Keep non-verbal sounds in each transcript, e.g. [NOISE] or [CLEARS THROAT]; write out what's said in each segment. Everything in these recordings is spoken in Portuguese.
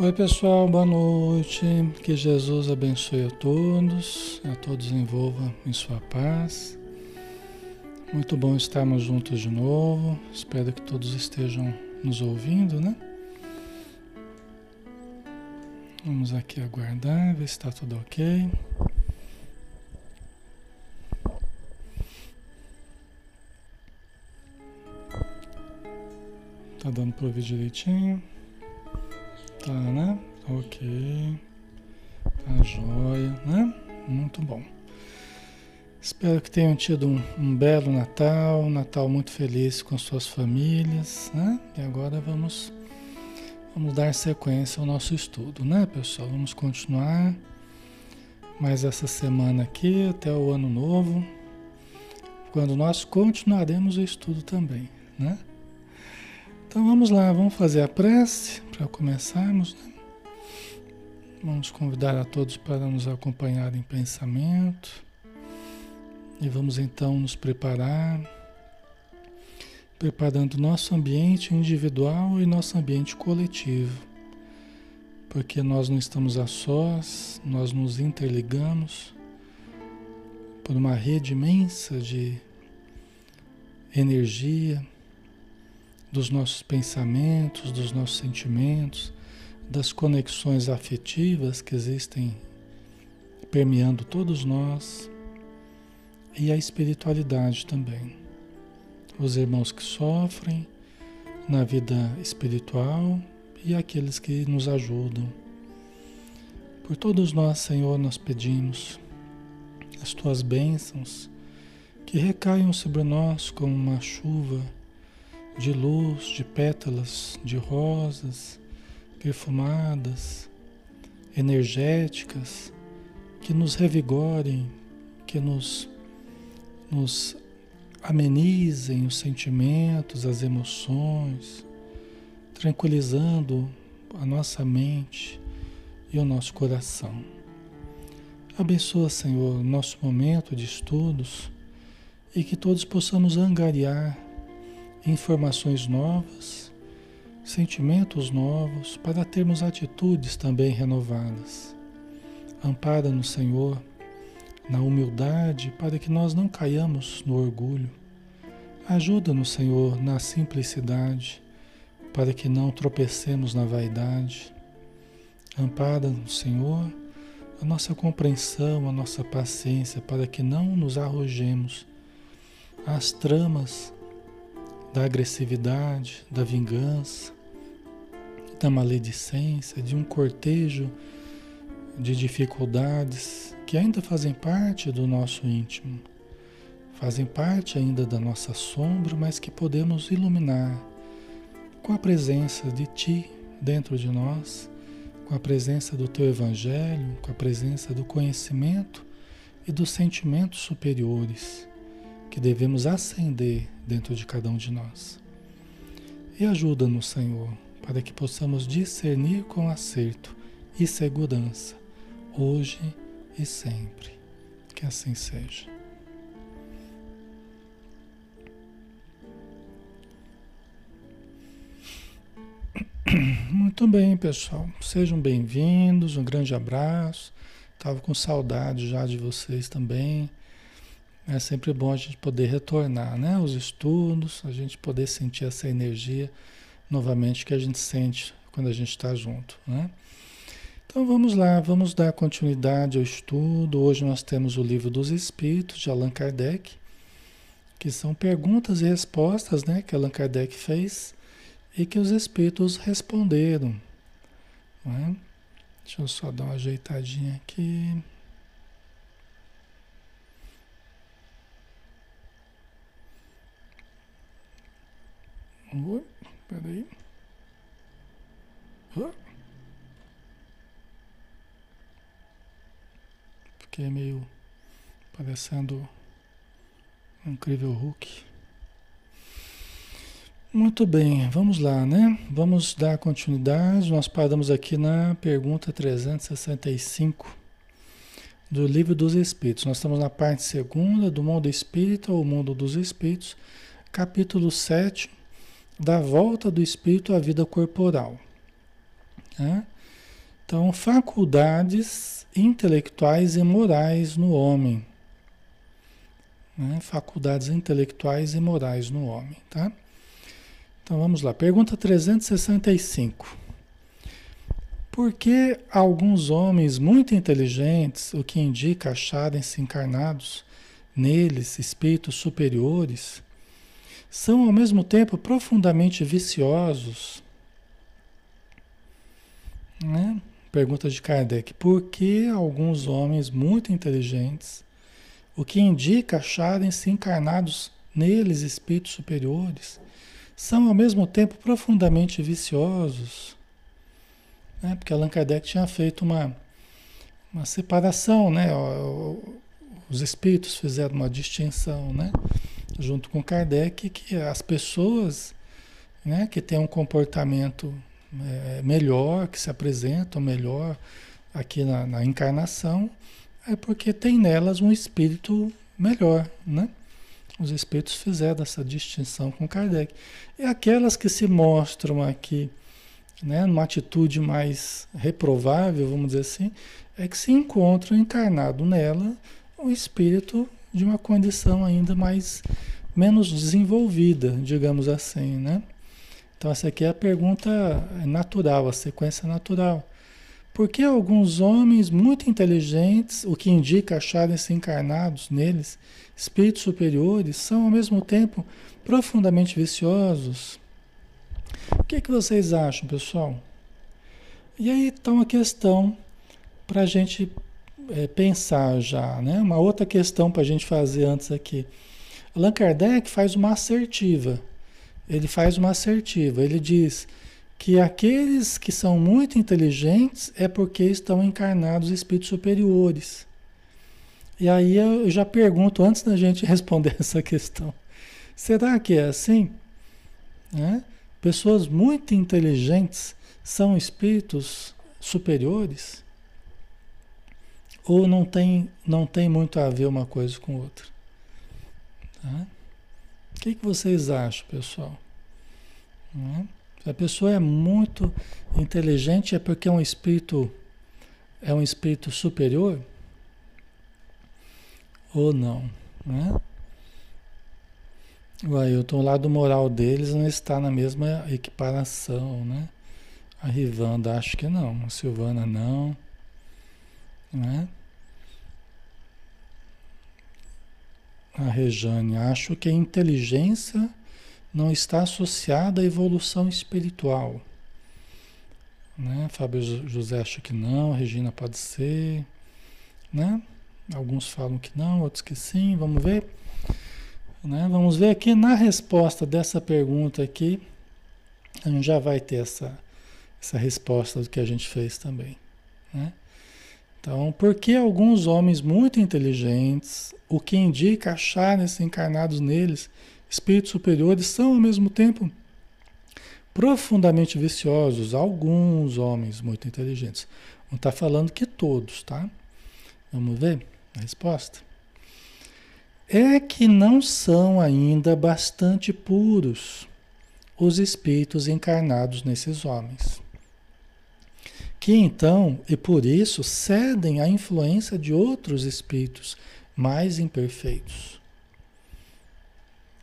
Oi pessoal, boa noite. Que Jesus abençoe a todos, a todos envolva em sua paz. Muito bom estarmos juntos de novo. Espero que todos estejam nos ouvindo, né? Vamos aqui aguardar, ver se está tudo ok. Tá dando para ouvir direitinho? Tá, né? Ok. Tá jóia, né? Muito bom. Espero que tenham tido um, um, belo Natal, um Natal muito feliz com suas famílias, né? E agora vamos, vamos dar sequência ao nosso estudo, né, pessoal? Vamos continuar mais essa semana aqui até o ano novo, quando nós continuaremos o estudo também, né? Então vamos lá, vamos fazer a prece para começarmos. Né? Vamos convidar a todos para nos acompanhar em pensamento. E vamos então nos preparar, preparando nosso ambiente individual e nosso ambiente coletivo. Porque nós não estamos a sós, nós nos interligamos por uma rede imensa de energia dos nossos pensamentos, dos nossos sentimentos, das conexões afetivas que existem permeando todos nós e a espiritualidade também. Os irmãos que sofrem na vida espiritual e aqueles que nos ajudam. Por todos nós, Senhor, nós pedimos as tuas bênçãos que recaiam sobre nós como uma chuva de luz, de pétalas de rosas perfumadas, energéticas, que nos revigorem, que nos, nos amenizem os sentimentos, as emoções, tranquilizando a nossa mente e o nosso coração. Abençoa, Senhor, nosso momento de estudos e que todos possamos angariar informações novas, sentimentos novos, para termos atitudes também renovadas. Ampara-nos, Senhor, na humildade, para que nós não caiamos no orgulho. Ajuda-nos, Senhor, na simplicidade, para que não tropecemos na vaidade. Ampara-nos, Senhor, a nossa compreensão, a nossa paciência, para que não nos arrojemos às tramas da agressividade, da vingança, da maledicência, de um cortejo de dificuldades que ainda fazem parte do nosso íntimo, fazem parte ainda da nossa sombra, mas que podemos iluminar com a presença de Ti dentro de nós, com a presença do Teu Evangelho, com a presença do conhecimento e dos sentimentos superiores que devemos acender dentro de cada um de nós. E ajuda-nos, Senhor, para que possamos discernir com acerto e segurança, hoje e sempre. Que assim seja. [COUGHS] Muito bem, pessoal. Sejam bem-vindos. Um grande abraço. Estava com saudade já de vocês também. É sempre bom a gente poder retornar, né? Os estudos, a gente poder sentir essa energia novamente que a gente sente quando a gente está junto, né? Então vamos lá, vamos dar continuidade ao estudo. Hoje nós temos o livro dos Espíritos de Allan Kardec, que são perguntas e respostas, né, que Allan Kardec fez e que os Espíritos responderam. Né? Deixa eu só dar uma ajeitadinha aqui. Oi, peraí. Fiquei meio parecendo um incrível Hulk. Muito bem, vamos lá, né? Vamos dar continuidade. Nós paramos aqui na pergunta 365 do Livro dos Espíritos. Nós estamos na parte segunda do Mundo Espírita ou Mundo dos Espíritos, capítulo 7, da volta do espírito à vida corporal. Né? Então, faculdades intelectuais e morais no homem. Né? Faculdades intelectuais e morais no homem, tá? Então vamos lá. Pergunta 365. Por que alguns homens muito inteligentes, o que indica acharem-se encarnados neles espíritos superiores, são ao mesmo tempo profundamente viciosos? Né? Pergunta de Kardec: por que alguns homens muito inteligentes, o que indica acharem-se encarnados neles espíritos superiores, são ao mesmo tempo profundamente viciosos? Né? Porque Allan Kardec tinha feito uma, uma separação, né? Os espíritos fizeram uma distinção, né? Junto com Kardec, que as pessoas né, que têm um comportamento é, melhor, que se apresentam melhor aqui na, na, encarnação, é porque tem nelas um espírito melhor, né? Os espíritos fizeram essa distinção com Kardec. E aquelas que se mostram aqui, né, numa atitude mais reprovável, vamos dizer assim, é que se encontram encarnado nela um espírito de uma condição ainda mais menos desenvolvida, digamos assim, né? Então, essa aqui é a pergunta natural, a sequência natural. Por que alguns homens muito inteligentes, o que indica acharem-se encarnados neles, espíritos superiores, são ao mesmo tempo profundamente viciosos? O que, é que vocês acham, pessoal? E aí está uma questão para a gente é, pensar já, né? Uma outra questão para a gente fazer antes aqui. Allan Kardec faz uma assertiva ele faz uma assertiva. Ele diz que aqueles que são muito inteligentes é porque estão encarnados espíritos superiores. E aí eu já pergunto, antes da gente [LAUGHS] responder essa questão, será que é assim? Né? Pessoas muito inteligentes são espíritos superiores? Ou não tem, não tem muito a ver uma coisa com outra? Tá? O que, que vocês acham, pessoal? Né? Se a pessoa é muito inteligente, é porque é um espírito é um espírito superior ou não, né? O Ailton, o lado moral deles não está na mesma equiparação, né? A Rivanda, acho que não. A Silvana, não. Né? A Rejane, acho que a inteligência não está associada à evolução espiritual. Né? Fábio José acha que não, Regina pode ser, né? Alguns falam que não, outros que sim, vamos ver. Né? Vamos ver aqui na resposta dessa pergunta aqui, a gente já vai ter essa, essa resposta do que a gente fez também. Né? Então, por que alguns homens muito inteligentes, o que indica acharem-se encarnados neles, espíritos superiores, são ao mesmo tempo profundamente viciosos, alguns homens muito inteligentes. Não está falando que todos, tá? Vamos ver a resposta. É que não são ainda bastante puros os espíritos encarnados nesses homens que então, e por isso, cedem à influência de outros espíritos mais imperfeitos.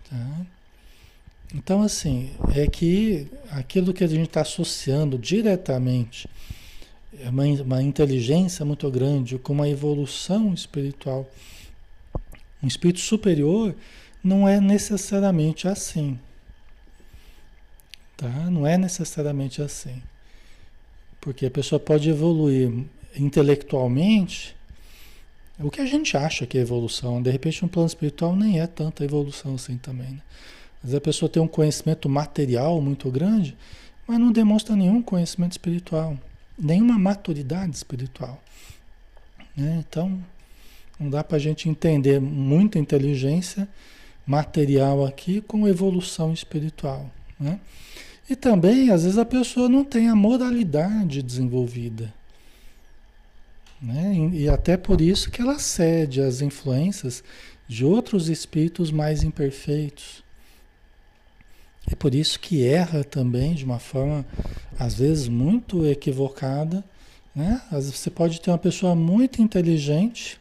Tá? Então, assim, é que aquilo que a gente está associando diretamente é uma, uma inteligência muito grande com uma evolução espiritual, um espírito superior, não é necessariamente assim. Tá? Não é necessariamente assim. Porque a pessoa pode evoluir intelectualmente, o que a gente acha que é evolução. De repente, no plano espiritual nem é tanta evolução assim também. Né? Mas a pessoa tem um conhecimento material muito grande, mas não demonstra nenhum conhecimento espiritual, nenhuma maturidade espiritual. Né? Então, não dá para a gente entender muita inteligência material aqui com evolução espiritual. Né? E também, às vezes, a pessoa não tem a moralidade desenvolvida. Né? E até por isso que ela cede às influências de outros espíritos mais imperfeitos. É por isso que erra também de uma forma, às vezes, muito equivocada Né? Você pode ter uma pessoa muito inteligente,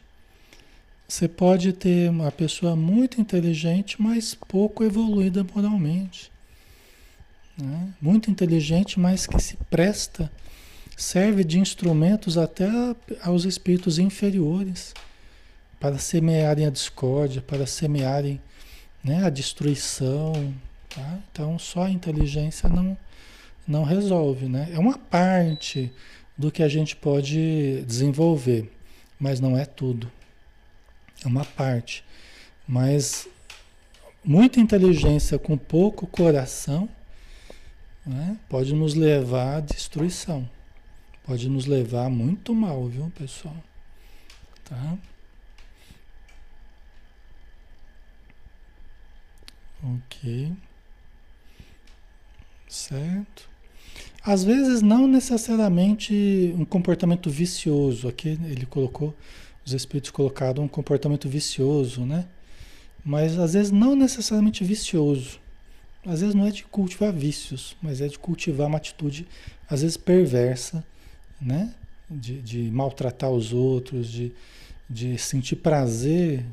você pode ter uma pessoa muito inteligente, mas pouco evoluída moralmente. Né? Muito inteligente, mas que se presta, serve de instrumentos até aos espíritos inferiores para semearem a discórdia, para semearem né, a destruição. Tá? Então, só a inteligência não, não resolve. Né? É uma parte do que a gente pode desenvolver, mas não é tudo. É uma parte. Mas muita inteligência com pouco coração né, pode nos levar à destruição. Pode nos levar muito mal, viu, pessoal? Tá? Ok. Certo. Às vezes não necessariamente um comportamento vicioso. Aqui ele colocou, os espíritos colocaram um comportamento vicioso, né? Mas às vezes não necessariamente vicioso. Às vezes não é de cultivar vícios, mas é de cultivar uma atitude, às vezes perversa, né? De, de maltratar os outros, de, de sentir prazer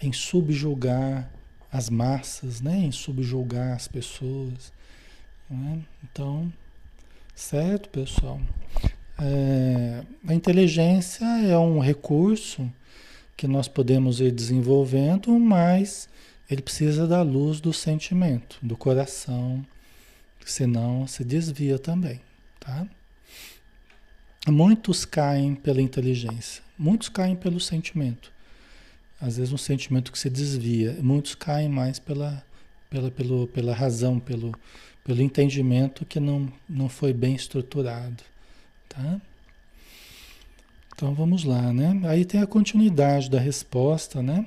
em subjugar as massas, né? em subjugar as pessoas. Né? Então, Certo, pessoal? É, a inteligência é um recurso que nós podemos ir desenvolvendo, mas ele precisa da luz do sentimento, do coração, senão se desvia também, tá? Muitos caem pela inteligência, muitos caem pelo sentimento. Às vezes um sentimento que se desvia, muitos caem mais pela, pela, pelo, pela razão, pelo, pelo entendimento que não, não foi bem estruturado, tá? Então vamos lá, né? Aí tem a continuidade da resposta, né?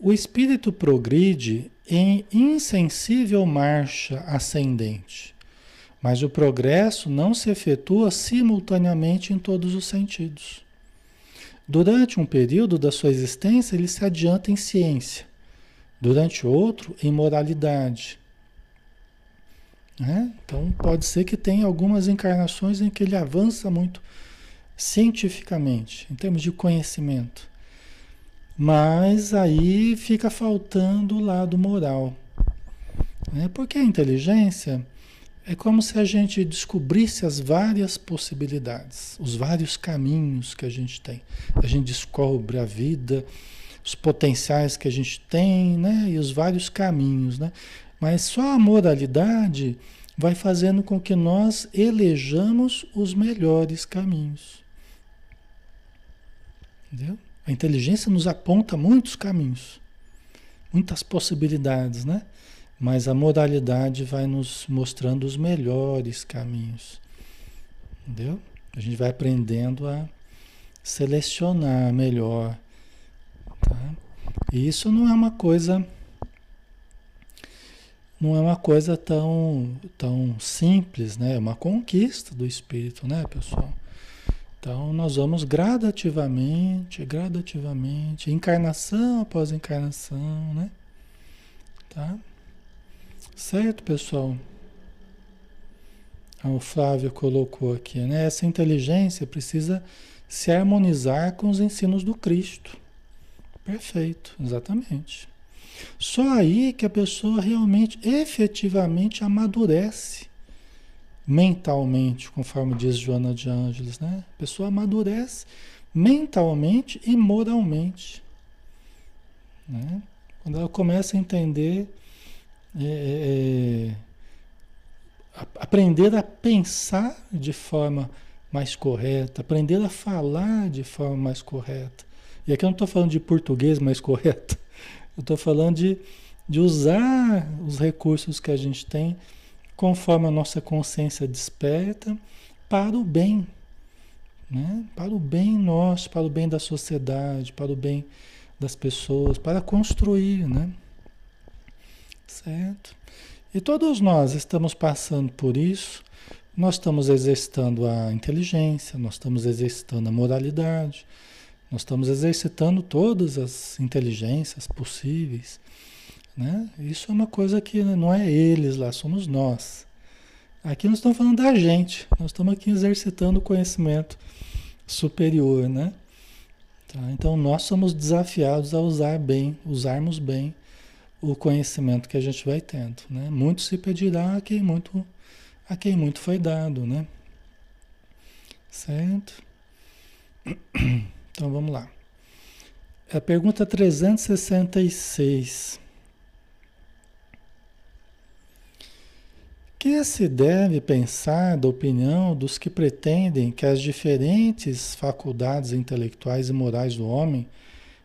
O espírito progride em insensível marcha ascendente, mas o progresso não se efetua simultaneamente em todos os sentidos. Durante um período da sua existência, ele se adianta em ciência, durante outro, em moralidade, né? Então pode ser que tenha algumas encarnações em que ele avança muito cientificamente, em termos de conhecimento. Mas aí fica faltando o lado moral. Né? Porque a inteligência é como se a gente descobrisse as várias possibilidades, os vários caminhos que a gente tem. A gente descobre a vida, os potenciais que a gente tem, né? E os vários caminhos, né? Mas só a moralidade vai fazendo com que nós elejamos os melhores caminhos. Entendeu? A inteligência nos aponta muitos caminhos, muitas possibilidades, né? Mas a moralidade vai nos mostrando os melhores caminhos. Entendeu? A gente vai aprendendo a selecionar melhor. Tá? E isso não é uma coisa não é uma coisa tão, tão simples, né? É uma conquista do espírito, né, pessoal? Então, nós vamos gradativamente, gradativamente, encarnação após encarnação, né? Tá? Certo, pessoal? Ah, o Flávio colocou aqui, né? Essa inteligência precisa se harmonizar com os ensinos do Cristo. Perfeito, exatamente. Só aí que a pessoa realmente, efetivamente amadurece mentalmente, conforme diz Joana de Ângeles, né? A pessoa amadurece mentalmente e moralmente. Né? Quando ela começa a entender, é, é, é aprender a pensar de forma mais correta, aprender a falar de forma mais correta. E aqui eu não estou falando de português mais correto, [LAUGHS] eu estou falando de, de usar os recursos que a gente tem conforme a nossa consciência desperta para o bem, né? para o bem nosso, para o bem da sociedade, para o bem das pessoas, para construir, né? Certo? E todos nós estamos passando por isso, nós estamos exercitando a inteligência, nós estamos exercitando a moralidade, nós estamos exercitando todas as inteligências possíveis. Né? Isso é uma coisa que não é eles lá, somos nós. Aqui nós estamos falando da gente, nós estamos aqui exercitando o conhecimento superior, né? Tá? Então nós somos desafiados a usar bem, usarmos bem o conhecimento que a gente vai tendo, né? Muito se pedirá a quem muito, a quem muito foi dado, né? Certo? Então vamos lá. A pergunta 366. Que se deve pensar da opinião dos que pretendem que as diferentes faculdades intelectuais e morais do homem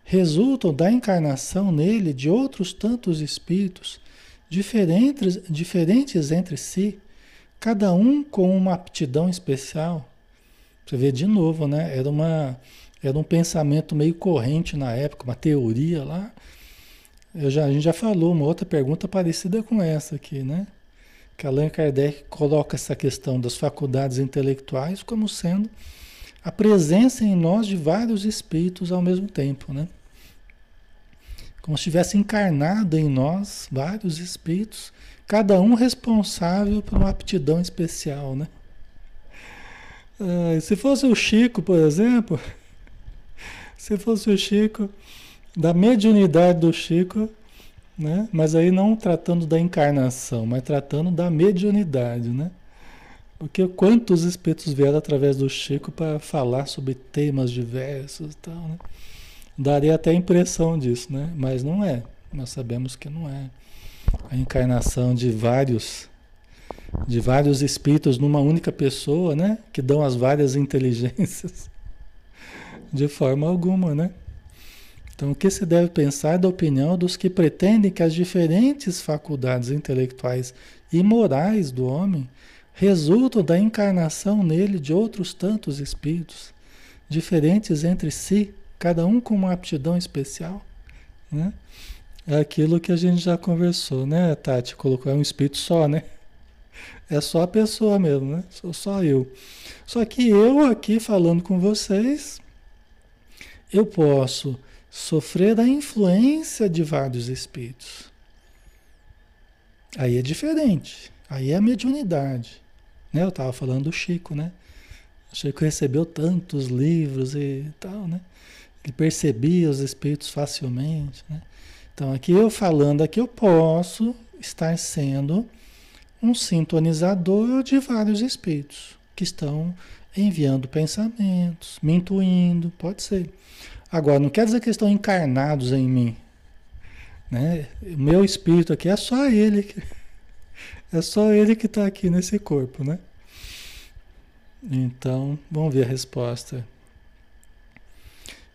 resultam da encarnação nele de outros tantos espíritos, diferentes, diferentes entre si, cada um com uma aptidão especial? Você vê de novo, né? Era, uma, era um pensamento meio corrente na época, uma teoria lá. Eu já, a gente já falou uma outra pergunta parecida com essa aqui, né? Que Allan Kardec coloca essa questão das faculdades intelectuais como sendo a presença em nós de vários espíritos ao mesmo tempo, né? Como se tivesse encarnado em nós vários espíritos, cada um responsável por uma aptidão especial, né? Ah, se fosse o Chico, por exemplo, [LAUGHS] se fosse o Chico, da mediunidade do Chico, né? Mas aí não tratando da encarnação, mas tratando da mediunidade, né? Porque quantos espíritos vieram através do Chico para falar sobre temas diversos e tal, né? Daria até a impressão disso, né? Mas não é. Nós sabemos que não é a encarnação de vários de vários espíritos numa única pessoa, né? Que dão as várias [LAUGHS] inteligências. De forma alguma, né? Então, o que se deve pensar da opinião dos que pretendem que as diferentes faculdades intelectuais e morais do homem resultam da encarnação nele de outros tantos espíritos, diferentes entre si, cada um com uma aptidão especial? Né? É aquilo que a gente já conversou, né, Tati? Colocou, é um espírito só, né? É só a pessoa mesmo, né? Sou só eu. Só que eu aqui falando com vocês, eu posso sofrer a influência de vários espíritos. Aí é diferente. Aí é a mediunidade. Né? Eu estava falando do Chico, né? O Chico recebeu tantos livros e tal, né? Ele percebia os espíritos facilmente, né? Então aqui eu falando aqui eu posso estar sendo um sintonizador de vários espíritos que estão enviando pensamentos, me intuindo, pode ser. Agora, não quer dizer que estão encarnados em mim. Né? Meu espírito aqui é só ele. É só ele que está aqui nesse corpo, né? Então, vamos ver a resposta.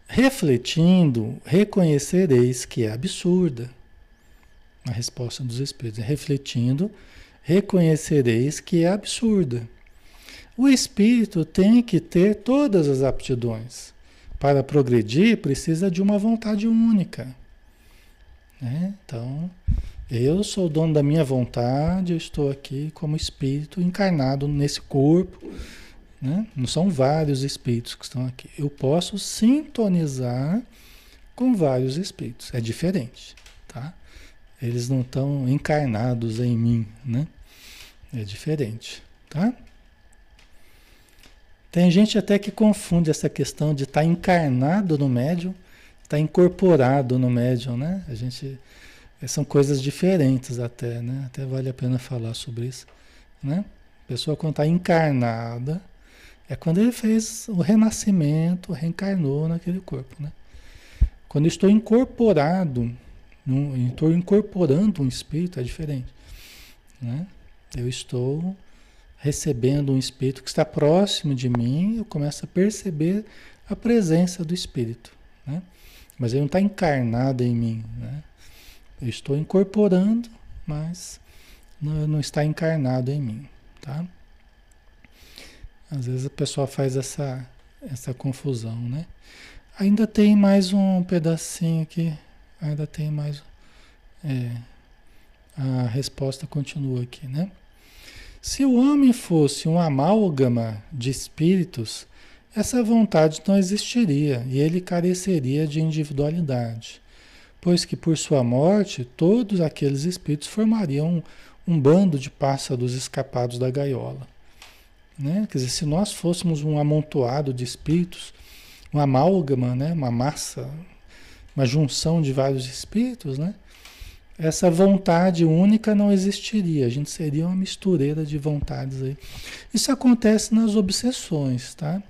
Refletindo, reconhecereis que é absurda. A resposta dos espíritos. Refletindo, reconhecereis que é absurda. O espírito tem que ter todas as aptidões. Para progredir, precisa de uma vontade única. Né? Então, eu sou o dono da minha vontade, eu estou aqui como espírito encarnado nesse corpo. Né? Não são vários espíritos que estão aqui. Eu posso sintonizar com vários espíritos. É diferente. Tá? Eles não estão encarnados em mim. Né? É diferente. Tá? Tem gente até que confunde essa questão de estar tá encarnado no médium, estar tá incorporado no médium, né? A gente são coisas diferentes até, né? Até vale a pena falar sobre isso, né? A pessoa quando está encarnada é quando ele fez o renascimento, reencarnou naquele corpo, né? Quando eu estou incorporado, estou incorporando um espírito é diferente, né? Eu estou recebendo um espírito que está próximo de mim, eu começo a perceber a presença do espírito, né? Mas ele não está encarnado em mim, né? Eu estou incorporando, mas não, não está encarnado em mim, tá? Às vezes a pessoa faz essa, essa confusão, né? Ainda tem mais um pedacinho aqui, ainda tem mais. É, a resposta continua aqui, né? Se o homem fosse um amálgama de espíritos, essa vontade não existiria e ele careceria de individualidade, pois que por sua morte todos aqueles espíritos formariam um bando de pássaros escapados da gaiola. Né? Quer dizer, se nós fôssemos um amontoado de espíritos, uma amálgama, né? uma massa, uma junção de vários espíritos, né? Essa vontade única não existiria. A gente seria uma mistureira de vontades aí. Isso acontece nas obsessões, tá?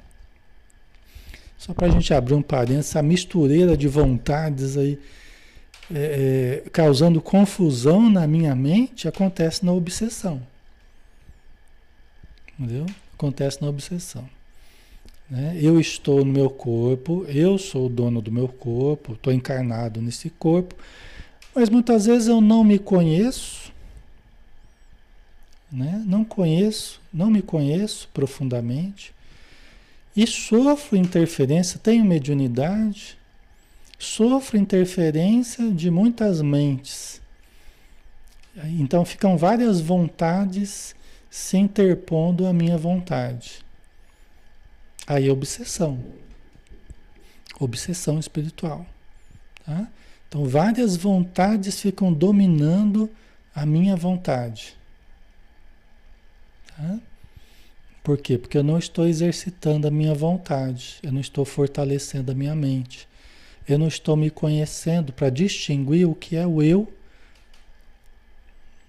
Só para a gente abrir um parênteses, essa mistureira de vontades aí é, é, causando confusão na minha mente acontece na obsessão. Entendeu? Acontece na obsessão. Né? Eu estou no meu corpo, eu sou o dono do meu corpo, estou encarnado nesse corpo mas muitas vezes eu não me conheço, né? não conheço, não me conheço profundamente e sofro interferência, tenho mediunidade, sofro interferência de muitas mentes. Então ficam várias vontades se interpondo à minha vontade. Aí obsessão. Obsessão espiritual. Tá? Então, várias vontades ficam dominando a minha vontade. Tá? Por quê? Porque eu não estou exercitando a minha vontade, eu não estou fortalecendo a minha mente, eu não estou me conhecendo para distinguir o que é o eu,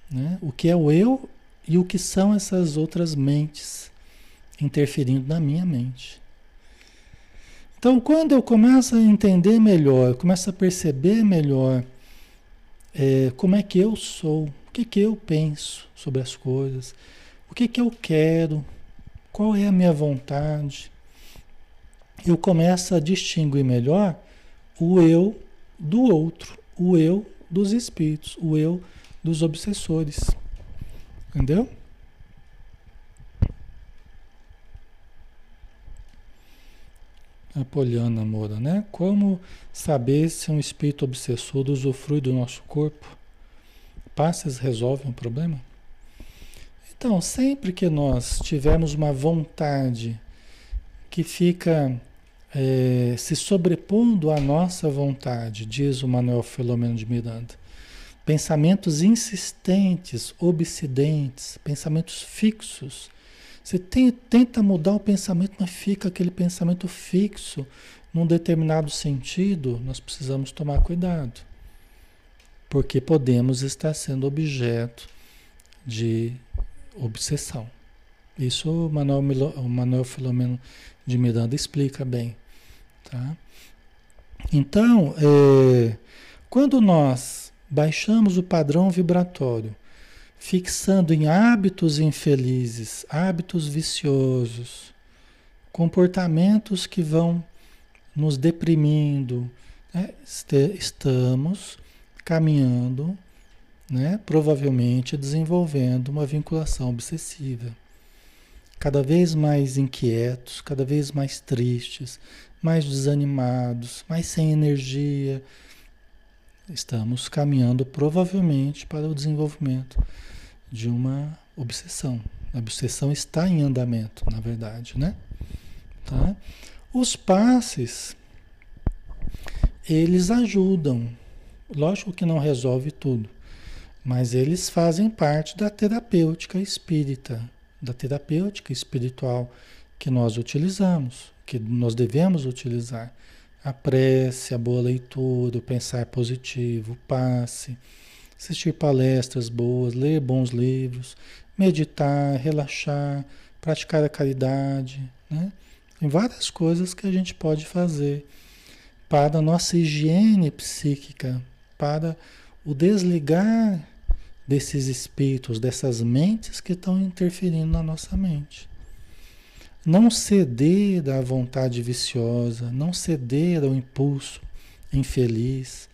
né? o que é o eu e o que são essas outras mentes interferindo na minha mente. Então, quando eu começo a entender melhor, começo a perceber melhor é, como é que eu sou, o que, que eu penso sobre as coisas, o que, que eu quero, qual é a minha vontade, eu começo a distinguir melhor o eu do outro, o eu dos espíritos, o eu dos obsessores. Entendeu? A Poliana Moura, né? Como saber se um espírito obsessor usufrui do nosso corpo? Passes resolvem o problema? Então, sempre que nós tivermos uma vontade que fica é, se sobrepondo à nossa vontade, diz o Manuel Filomeno de Miranda, pensamentos insistentes, obsidentes, pensamentos fixos, você tem, tenta mudar o pensamento, mas fica aquele pensamento fixo num determinado sentido, nós precisamos tomar cuidado. Porque podemos estar sendo objeto de obsessão. Isso o Manuel, o Manuel Filomeno de Miranda explica bem. Tá? Então, é, quando nós baixamos o padrão vibratório fixando em hábitos infelizes, hábitos viciosos, comportamentos que vão nos deprimindo, né? estamos caminhando, né? provavelmente desenvolvendo uma vinculação obsessiva. Cada vez mais inquietos, cada vez mais tristes, mais desanimados, mais sem energia. Estamos caminhando provavelmente para o desenvolvimento de uma obsessão. A obsessão está em andamento, na verdade, né? Tá? Os passes, eles ajudam. Lógico que não resolve tudo, mas eles fazem parte da terapêutica espírita, da terapêutica espiritual que nós utilizamos, que nós devemos utilizar. A prece, a boa leitura, o pensar positivo, o passe assistir palestras boas, ler bons livros, meditar, relaxar, praticar a caridade, né? Tem várias coisas que a gente pode fazer para a nossa higiene psíquica, para o desligar desses espíritos, dessas mentes que estão interferindo na nossa mente. Não ceder à vontade viciosa, não ceder ao impulso infeliz,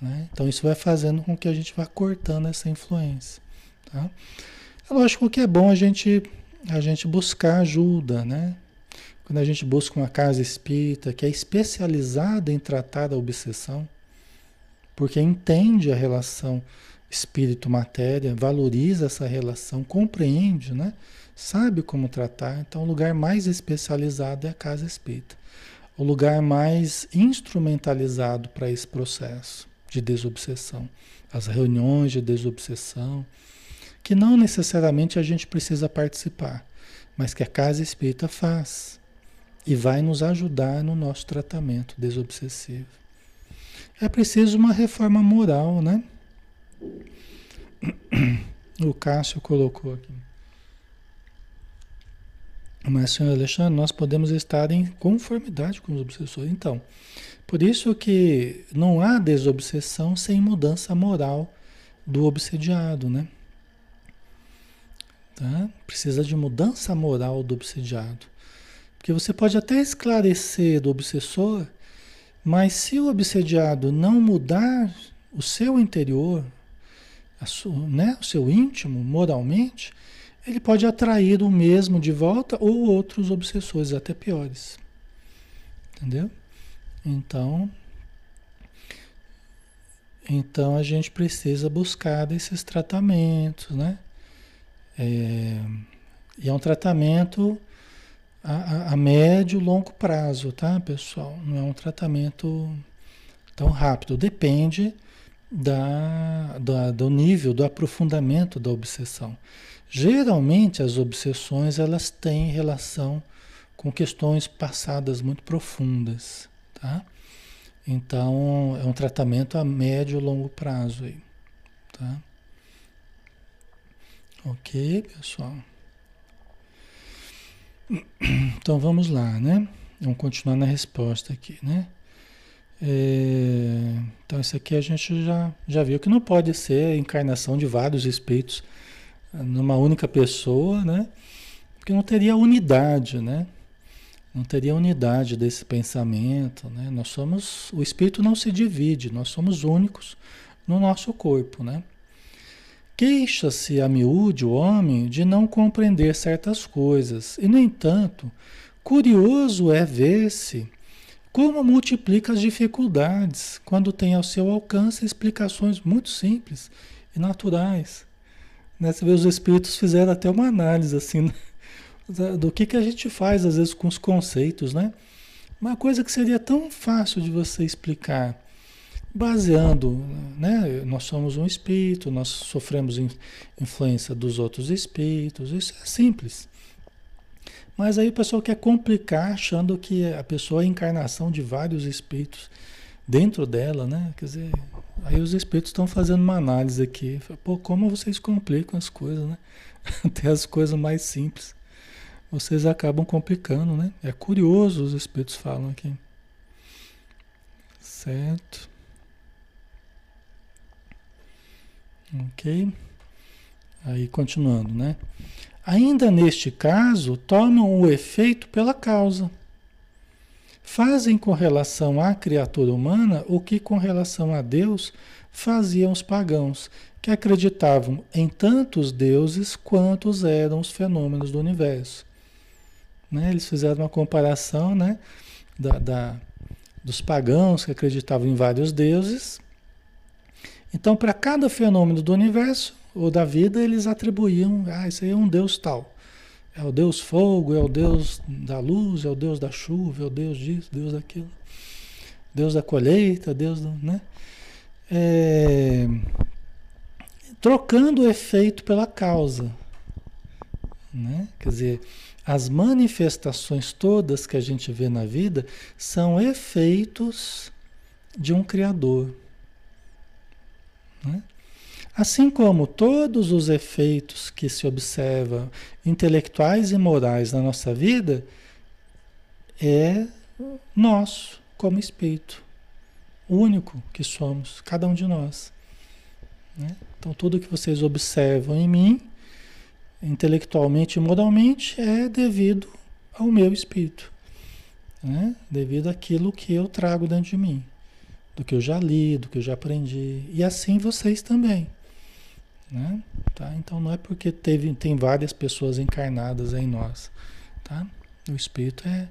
né? Então isso vai fazendo com que a gente vá cortando essa influência. Tá? É lógico que é bom a gente, a gente buscar ajuda, né? Quando a gente busca uma casa espírita que é especializada em tratar da obsessão, porque entende a relação espírito-matéria, valoriza essa relação, compreende, né? sabe como tratar. Então, o lugar mais especializado é a casa espírita. O lugar mais instrumentalizado para esse processo de desobsessão, as reuniões de desobsessão, que não necessariamente a gente precisa participar, mas que a casa espírita faz e vai nos ajudar no nosso tratamento desobsessivo. É preciso uma reforma moral, né? [CLEARS THROAT] O Cássio colocou aqui. Mas, senhor Alexandre, nós podemos estar em conformidade com os obsessores. Então, por isso que não há desobsessão sem mudança moral do obsediado, né? Tá? Precisa de mudança moral do obsediado. Porque você pode até esclarecer do obsessor, mas se o obsediado não mudar o seu interior, sua, né, o seu íntimo, moralmente, ele pode atrair o mesmo de volta ou outros obsessores, até piores. Entendeu? Então, então a gente precisa buscar esses tratamentos, né? É, e é um tratamento a, a, médio e longo prazo, tá, pessoal? Não é um tratamento tão rápido. Depende da, da, do nível, do aprofundamento da obsessão. Geralmente as obsessões elas têm relação com questões passadas muito profundas, tá? Então é um tratamento a médio e longo prazo aí, tá? Ok, pessoal. Então vamos lá, né? Vamos continuar na resposta aqui, né? É, então isso aqui a gente já, já viu que não pode ser encarnação de vários espíritos numa única pessoa, né? Porque não teria unidade, né? Não teria unidade desse pensamento, né? Nós somos, o espírito não se divide, nós somos únicos no nosso corpo, né? Queixa-se a miúde o homem de não compreender certas coisas, e no entanto, curioso é ver-se como multiplica as dificuldades quando tem ao seu alcance explicações muito simples e naturais. Né? Você vê, os espíritos fizeram até uma análise assim né? Do que, que a gente faz às vezes com os conceitos, né? Uma coisa que seria tão fácil de você explicar, baseando, né? Nós somos um espírito, nós sofremos influência dos outros espíritos, isso é simples. Mas aí o pessoal quer complicar achando que a pessoa é a encarnação de vários espíritos dentro dela, né? Quer dizer, Aí os espíritos estão fazendo uma análise aqui. Pô, como vocês complicam as coisas, né? [LAUGHS] Até as coisas mais simples. Vocês acabam complicando, né? É curioso os espíritos falam aqui. Certo. Ok? Aí continuando, né? Ainda neste caso, tomam o efeito pela causa fazem com relação à criatura humana o que com relação a Deus faziam os pagãos, que acreditavam em tantos deuses quantos eram os fenômenos do universo. Né? Eles fizeram uma comparação né? da, da, dos pagãos que acreditavam em vários deuses. Então, para cada fenômeno do universo ou da vida, eles atribuíam, ah, isso aí é um deus tal. É o Deus fogo, é o Deus da luz, é o Deus da chuva, é o Deus disso, Deus daquilo. Deus da colheita, Deus do, né? É, trocando o efeito pela causa. Né? Quer dizer, as manifestações todas que a gente vê na vida são efeitos de um Criador. Né? Assim como todos os efeitos que se observam, intelectuais e morais na nossa vida, é nosso como espírito, único que somos, cada um de nós. Né? Então, tudo que vocês observam em mim, intelectualmente e moralmente, é devido ao meu espírito, né? devido àquilo que eu trago dentro de mim, do que eu já li, do que eu já aprendi, e assim vocês também. Né? Tá? Então não é porque teve, tem várias pessoas encarnadas em nós. Tá? O espírito é,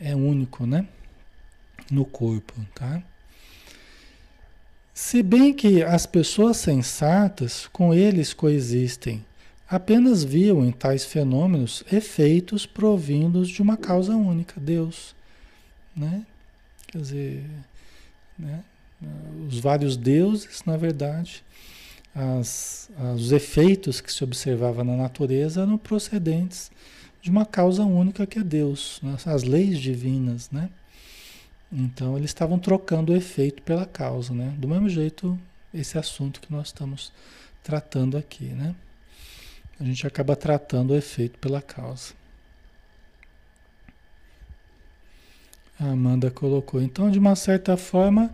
é único né? no corpo. Tá? Se bem que as pessoas sensatas com eles coexistem, apenas viam em tais fenômenos efeitos provindos de uma causa única, Deus. Né? Quer dizer, né? os vários deuses, na verdade, as, os efeitos que se observava na natureza eram procedentes de uma causa única que é Deus, né? as leis divinas, né? Então eles estavam trocando o efeito pela causa, né? Do mesmo jeito esse assunto que nós estamos tratando aqui, né? A gente acaba tratando o efeito pela causa. A Amanda colocou. Então, de uma certa forma,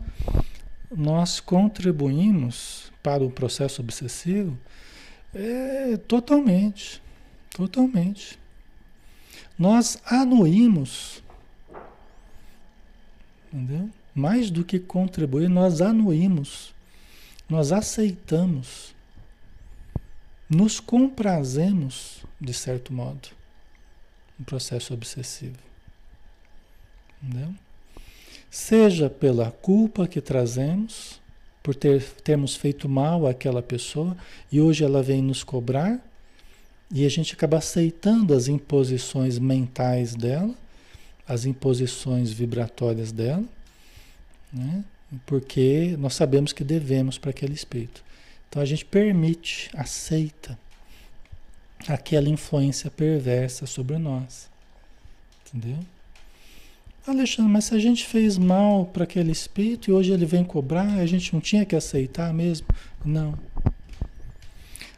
nós contribuímos para o processo obsessivo é, totalmente. Totalmente. Nós anuímos. Entendeu? Mais do que contribuir, nós anuímos. Nós aceitamos. Nos comprazemos, de certo modo, no processo obsessivo. Entendeu? Seja pela culpa que trazemos, por ter, termos feito mal àquela pessoa e hoje ela vem nos cobrar e a gente acaba aceitando as imposições mentais dela, as imposições vibratórias dela, né? porque nós sabemos que devemos para aquele espírito. Então a gente permite, aceita aquela influência perversa sobre nós. Entendeu? Alexandre, mas se a gente fez mal para aquele espírito e hoje ele vem cobrar, a gente não tinha que aceitar mesmo? Não.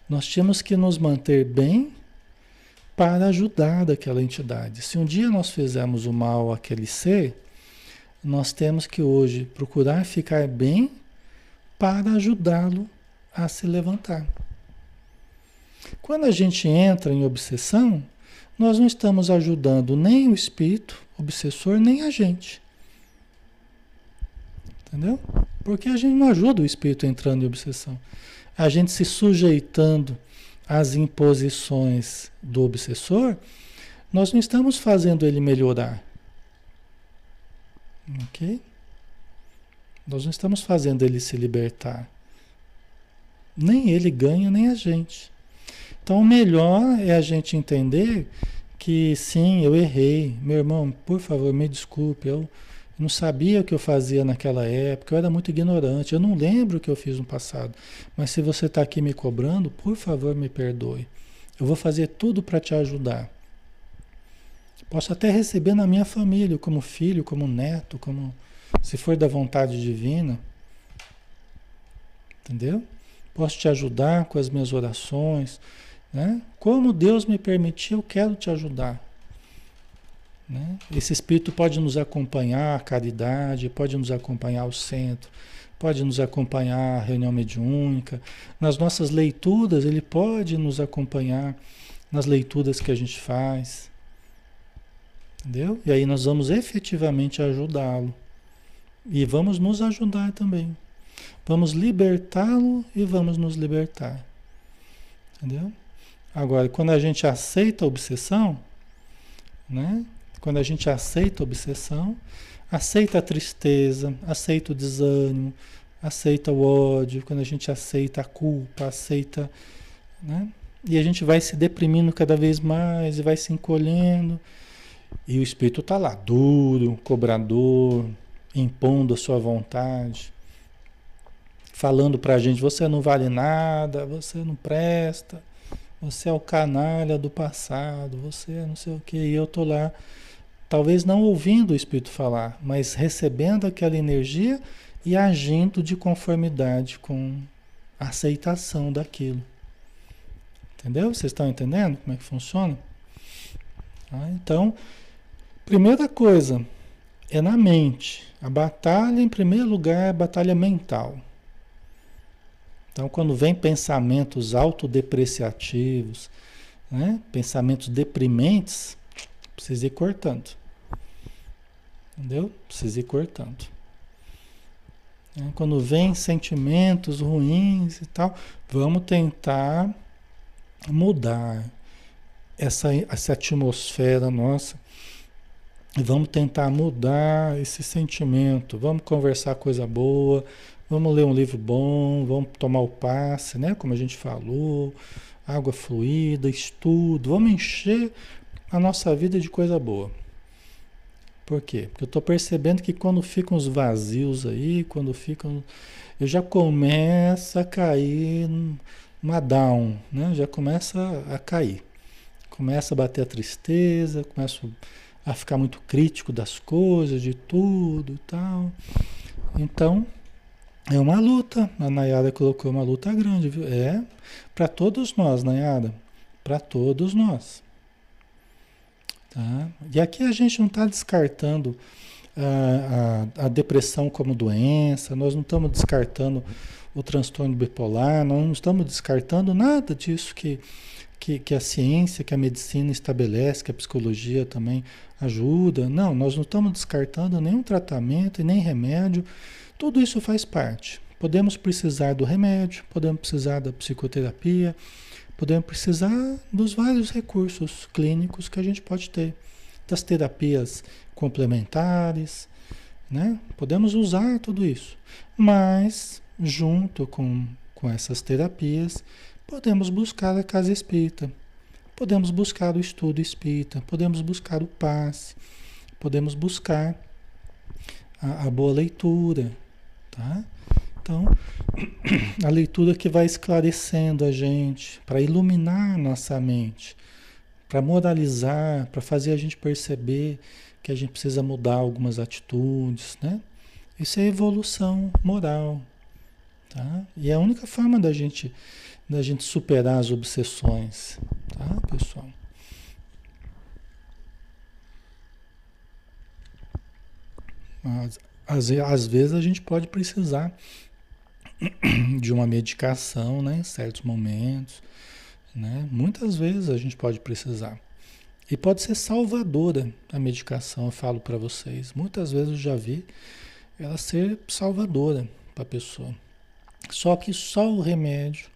Nós tínhamos que nos manter bem para ajudar daquela entidade. Se um dia nós fizermos o mal àquele ser, nós temos que hoje procurar ficar bem para ajudá-lo a se levantar. Quando a gente entra em obsessão, nós não estamos ajudando nem o espírito obsessor, nem a gente. Entendeu? Porque a gente não ajuda o espírito entrando em obsessão. A gente se sujeitando às imposições do obsessor, nós não estamos fazendo ele melhorar. Ok? Nós não estamos fazendo ele se libertar. Nem ele ganha, nem a gente. Então, o melhor é a gente entender que sim, eu errei. Meu irmão, por favor, me desculpe. Eu não sabia o que eu fazia naquela época. Eu era muito ignorante. Eu não lembro o que eu fiz no passado. Mas se você está aqui me cobrando, por favor, me perdoe. Eu vou fazer tudo para te ajudar. Posso até receber na minha família, como filho, como neto, como se for da vontade divina. Entendeu? Posso te ajudar com as minhas orações. Né? Como Deus me permitiu, quero te ajudar. Né? Esse Espírito pode nos acompanhar a caridade, pode nos acompanhar ao centro, pode nos acompanhar a reunião mediúnica. Nas nossas leituras, ele pode nos acompanhar nas leituras que a gente faz. Entendeu? E aí nós vamos efetivamente ajudá-lo. E vamos nos ajudar também. Vamos libertá-lo e vamos nos libertar. Entendeu? Agora, quando a gente aceita a obsessão, né? Quando a gente aceita a obsessão, aceita a tristeza, aceita o desânimo, aceita o ódio, quando a gente aceita a culpa, aceita, né? E a gente vai se deprimindo cada vez mais e vai se encolhendo. E o espírito está lá, duro, cobrador, impondo a sua vontade, falando para a gente: você não vale nada, você não presta. Você é o canalha do passado, você é não sei o que, e eu tô lá, talvez não ouvindo o Espírito falar, mas recebendo aquela energia e agindo de conformidade com a aceitação daquilo. Entendeu? Vocês estão entendendo como é que funciona? Ah, então, primeira coisa é na mente. A batalha, em primeiro lugar, é a batalha mental. Então, quando vem pensamentos autodepreciativos, né? pensamentos deprimentes, precisa ir cortando. Entendeu? Precisa ir cortando. É, quando vem sentimentos ruins e tal, vamos tentar mudar essa, essa atmosfera nossa. Vamos tentar mudar esse sentimento. Vamos conversar coisa boa, Vamos ler um livro bom, vamos tomar o passe, né? Como a gente falou, água fluida, estudo, vamos encher a nossa vida de coisa boa. Por quê? Porque eu estou percebendo que quando ficam os vazios aí, quando ficam. Eu já começo a cair uma down, né? Já começa a cair. Começa a bater a tristeza, começo a ficar muito crítico das coisas, de tudo e tal. Então, é uma luta. A Nayara colocou uma luta grande, viu? É para todos nós, Nayara. Para todos nós. Tá? E aqui a gente não está descartando a, a, a, depressão como doença, nós não estamos descartando o transtorno bipolar, nós não estamos descartando nada disso que, que, que a ciência, que a medicina estabelece, que a psicologia também ajuda. Não, nós não estamos descartando nenhum tratamento e nem remédio. Tudo isso faz parte. Podemos precisar do remédio, podemos precisar da psicoterapia, podemos precisar dos vários recursos clínicos que a gente pode ter, das terapias complementares, né? Podemos usar tudo isso, mas junto com, com essas terapias, podemos buscar a casa espírita, podemos buscar o estudo espírita, podemos buscar o passe, podemos buscar a, a boa leitura, tá? Então, [CLEARS THROAT] a leitura que vai esclarecendo a gente, para iluminar nossa mente, para moralizar, para fazer a gente perceber que a gente precisa mudar algumas atitudes, né? Isso é evolução moral, tá? E é a única forma da gente da gente superar as obsessões, tá, pessoal? Mas, às, às vezes a gente pode precisar [CLEARS THROAT] de uma medicação, né, em certos momentos, né? Muitas vezes a gente pode precisar. E pode ser salvadora a medicação, eu falo para vocês. Muitas vezes eu já vi ela ser salvadora para a pessoa. Só que só o remédio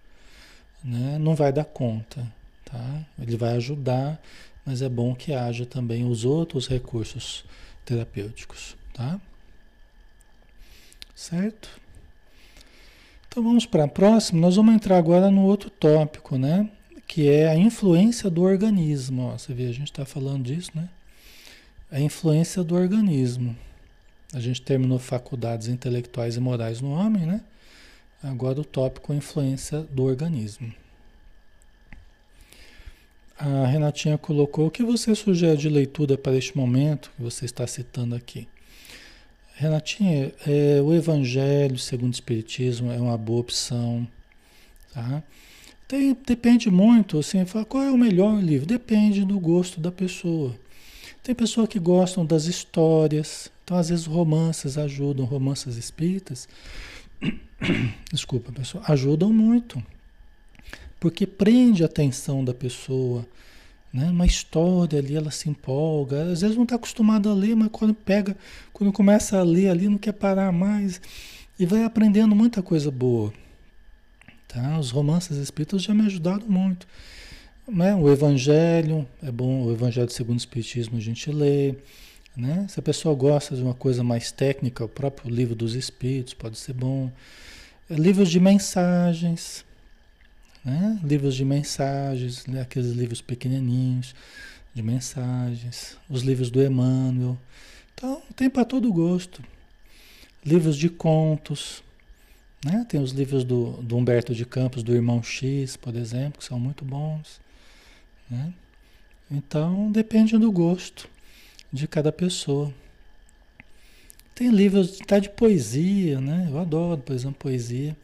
né, não vai dar conta, tá? Ele vai ajudar, mas é bom que haja também os outros recursos terapêuticos, tá? Certo? Então vamos para a próxima. Nós vamos entrar agora no outro tópico, né? Que é a influência do organismo. Ó, você vê, a gente está falando disso, né? A influência do organismo. A gente terminou faculdades intelectuais e morais no homem, né? Agora o tópico influência do organismo. A Renatinha colocou o que você sugere de leitura para este momento que você está citando aqui. Renatinha, é, o Evangelho segundo o Espiritismo é uma boa opção. Tá? Tem, depende muito, assim, fala, qual é o melhor livro? Depende do gosto da pessoa. Tem pessoas que gostam das histórias, então às vezes romances ajudam, romances espíritas [COUGHS] desculpa pessoal, ajudam muito. Porque prende a atenção da pessoa. Né? Uma história ali, ela se empolga. Às vezes não está acostumado a ler, mas quando pega, quando começa a ler ali, não quer parar mais. E vai aprendendo muita coisa boa. Tá? Os romances espíritas já me ajudaram muito. Né? O Evangelho, é bom, o Evangelho segundo o Espiritismo a gente lê. Né? Se a pessoa gosta de uma coisa mais técnica, o próprio livro dos Espíritos pode ser bom. Livros de mensagens, né? livros de mensagens, né? aqueles livros pequenininhos de mensagens, os livros do Emmanuel. Então, tem para todo gosto. Livros de contos, né? tem os livros do, do Humberto de Campos, do Irmão X, por exemplo, que são muito bons. Né? Então, depende do gosto de cada pessoa. Tem livros até de poesia, né? Eu adoro, por exemplo, poesia.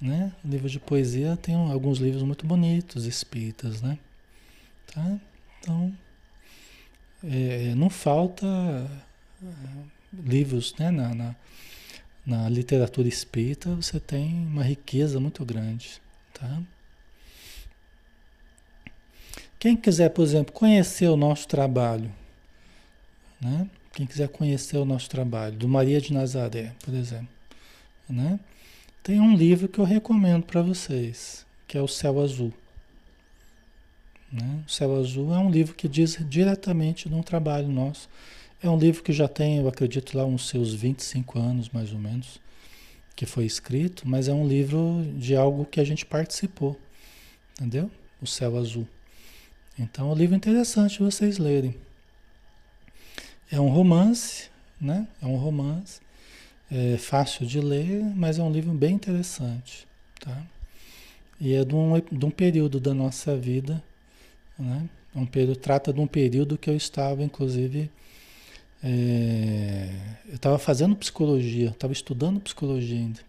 Né? Livros de poesia tem alguns livros muito bonitos, espíritas, né? Tá? Então, é, não falta é, livros né? na, na, na literatura espírita, você tem uma riqueza muito grande, tá? Quem quiser, por exemplo, conhecer o nosso trabalho, né? Quem quiser conhecer o nosso trabalho, do Maria de Nazaré, por exemplo, né? Tem um livro que eu recomendo para vocês, que é o Céu Azul. Né? O Céu Azul é um livro que diz diretamente de um trabalho nosso. É um livro que já tem, eu acredito, lá uns seus 25 anos, mais ou menos, que foi escrito, mas é um livro de algo que a gente participou, entendeu? O Céu Azul. Então, é um livro interessante vocês lerem. É um romance, né? É um romance. É fácil de ler, mas é um livro bem interessante, tá? E é de um, de um período da nossa vida, né? É um período, trata de um período que eu estava, inclusive, é, eu estava fazendo psicologia, estava estudando psicologia ainda.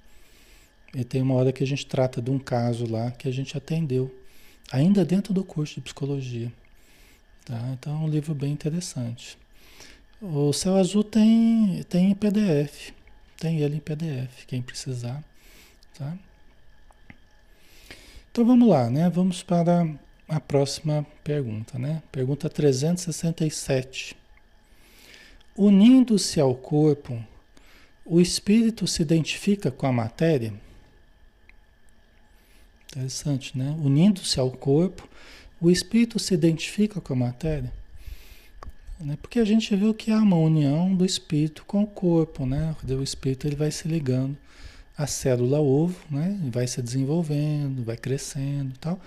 E tem uma hora que a gente trata de um caso lá que a gente atendeu, ainda dentro do curso de psicologia. Tá? Então é um livro bem interessante. O Céu Azul tem, tem em PDF, tem ele em PDF, quem precisar. Tá? Então vamos lá, né? Vamos para a próxima pergunta, né? Pergunta 367. Unindo-se ao corpo, o espírito se identifica com a matéria? Interessante, né? Unindo-se ao corpo, o espírito se identifica com a matéria? Né? Porque a gente viu que há uma união do espírito com o corpo, né? O espírito ele vai se ligando à célula ovo, né? Vai se desenvolvendo, vai crescendo e tal,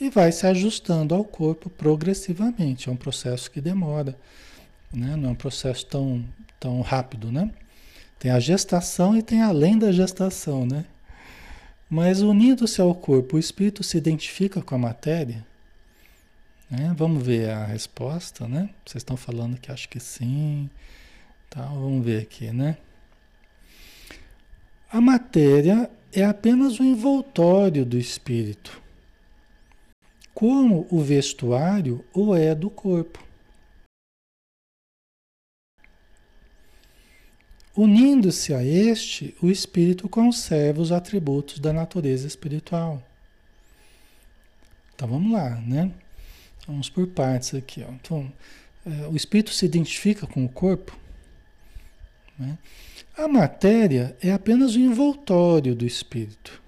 e vai se ajustando ao corpo progressivamente. É um processo que demora, né? Não é um processo tão, tão rápido, né? Tem a gestação e tem além da gestação, né? Mas unindo-se ao corpo, o espírito se identifica com a matéria? Né? Vamos ver a resposta, né? Vocês estão falando que acho que sim. Tá, vamos ver aqui, né? A matéria é apenas o envoltório do espírito, como o vestuário o é do corpo. Unindo-se a este, o espírito conserva os atributos da natureza espiritual. Então vamos lá, né? Vamos por partes aqui. Ó. Então, é, o espírito se identifica com o corpo. Né? A matéria é apenas o envoltório do espírito.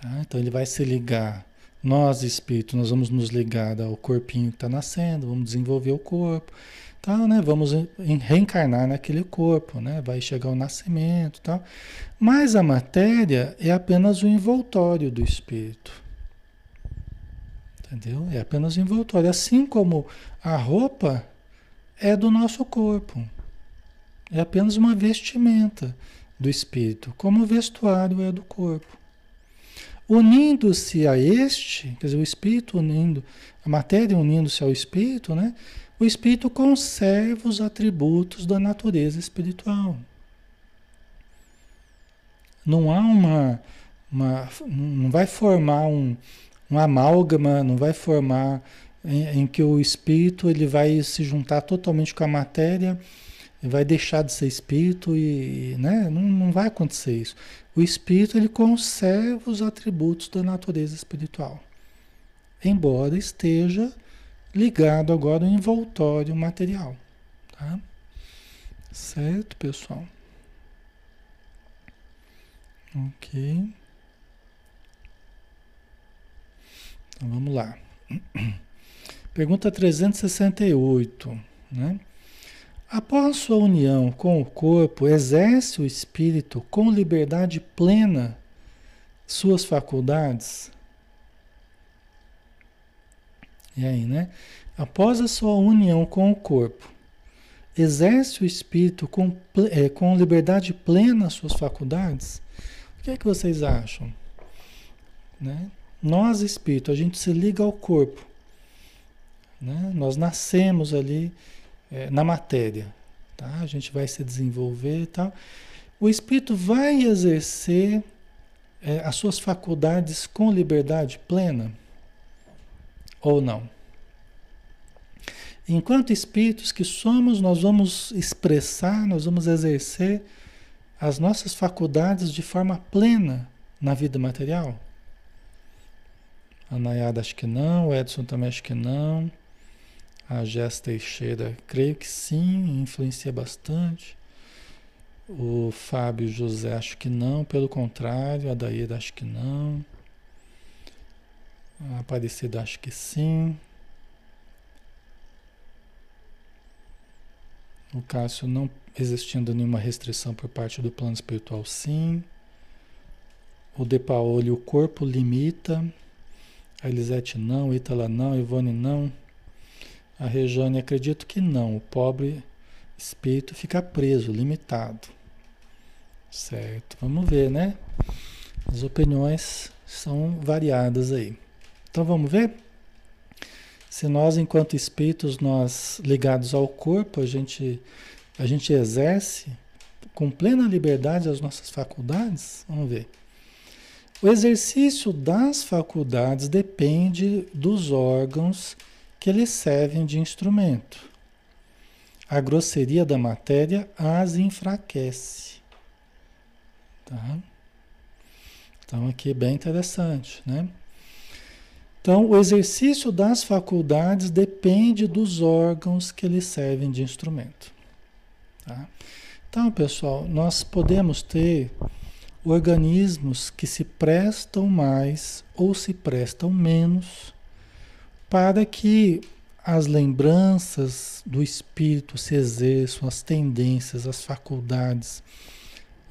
Tá? Então ele vai se ligar. Nós, espírito, nós vamos nos ligar ao corpinho que está nascendo, vamos desenvolver o corpo tal, né? Vamos reencarnar naquele corpo, né? Vai chegar o nascimento, tal. Mas a matéria é apenas o envoltório do espírito. Entendeu? É apenas envoltório, assim como a roupa é do nosso corpo. É apenas uma vestimenta do espírito, como o vestuário é do corpo. Unindo-se a este, quer dizer, o espírito unindo, a matéria unindo-se ao espírito, né? o espírito conserva os atributos da natureza espiritual. Não há uma. uma não vai formar um, um amálgama, não vai formar em, em, que o espírito ele vai se juntar totalmente com a matéria e vai deixar de ser espírito e, né? não, não vai acontecer isso. O espírito ele conserva os atributos da natureza espiritual, embora esteja ligado agora ao envoltório material, tá? Certo, pessoal? Ok. Então vamos lá. Pergunta 368, né? Após sua união com o corpo, exerce o espírito com liberdade plena suas faculdades? E aí, né? Após a sua união com o corpo, exerce o espírito com, é, com liberdade plena as suas faculdades? O que é que vocês acham? Né? Nós, espírito, a gente se liga ao corpo. Né? Nós nascemos ali é, na matéria. Tá? A gente vai se desenvolver e tal. O espírito vai exercer é, as suas faculdades com liberdade plena? ou não. Enquanto espíritos que somos, nós vamos expressar, nós vamos exercer as nossas faculdades de forma plena na vida material? A Nayada acho que não, o Edson também acho que não. A Jéssica Teixeira, creio que sim, influencia bastante. O Fábio José, acho que não, pelo contrário, a Daíra, acho que não. Aparecido, acho que sim. O Cássio não existindo nenhuma restrição por parte do plano espiritual, sim. O De Paoli, o corpo limita. A Elisete não, Ítala não, Ivone não. A Rejane acredito que não. O pobre espírito fica preso, limitado. Certo, vamos ver, né? As opiniões são variadas aí. Então vamos ver? Se nós, enquanto espíritos, nós ligados ao corpo, a gente, a gente exerce com plena liberdade as nossas faculdades, vamos ver. O exercício das faculdades depende dos órgãos que lhes servem de instrumento. A grosseria da matéria as enfraquece. Tá? Então aqui é bem interessante, né? Então, o exercício das faculdades depende dos órgãos que lhe servem de instrumento. Tá? Então, pessoal, nós podemos ter organismos que se prestam mais ou se prestam menos para que as lembranças do espírito se exerçam, as tendências, as faculdades,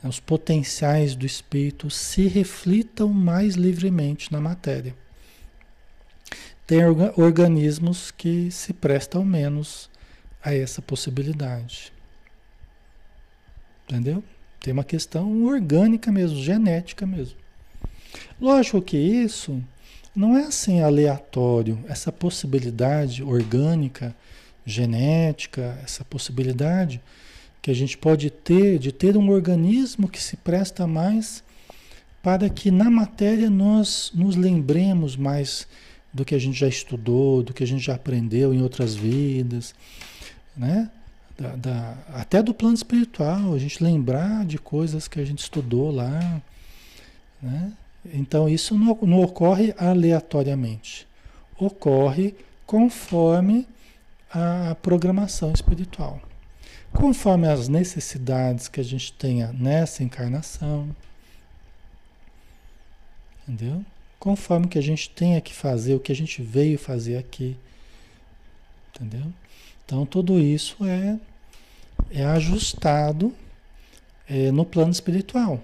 os potenciais do espírito se reflitam mais livremente na matéria. Tem organismos que se prestam menos a essa possibilidade. Entendeu? Tem uma questão orgânica mesmo, genética mesmo. Lógico que isso não é assim aleatório, essa possibilidade orgânica, genética, essa possibilidade que a gente pode ter de ter um organismo que se presta mais para que na matéria nós nos lembremos mais do que a gente já estudou, do que a gente já aprendeu em outras vidas, né? Da, da, até do plano espiritual, a gente lembrar de coisas que a gente estudou lá, né? Então isso não, não ocorre aleatoriamente, ocorre conforme a programação espiritual conforme as necessidades que a gente tenha nessa encarnação. Entendeu? Conforme que a gente tenha que fazer, o que a gente veio fazer aqui. Entendeu? Então tudo isso é, é ajustado é, no plano espiritual.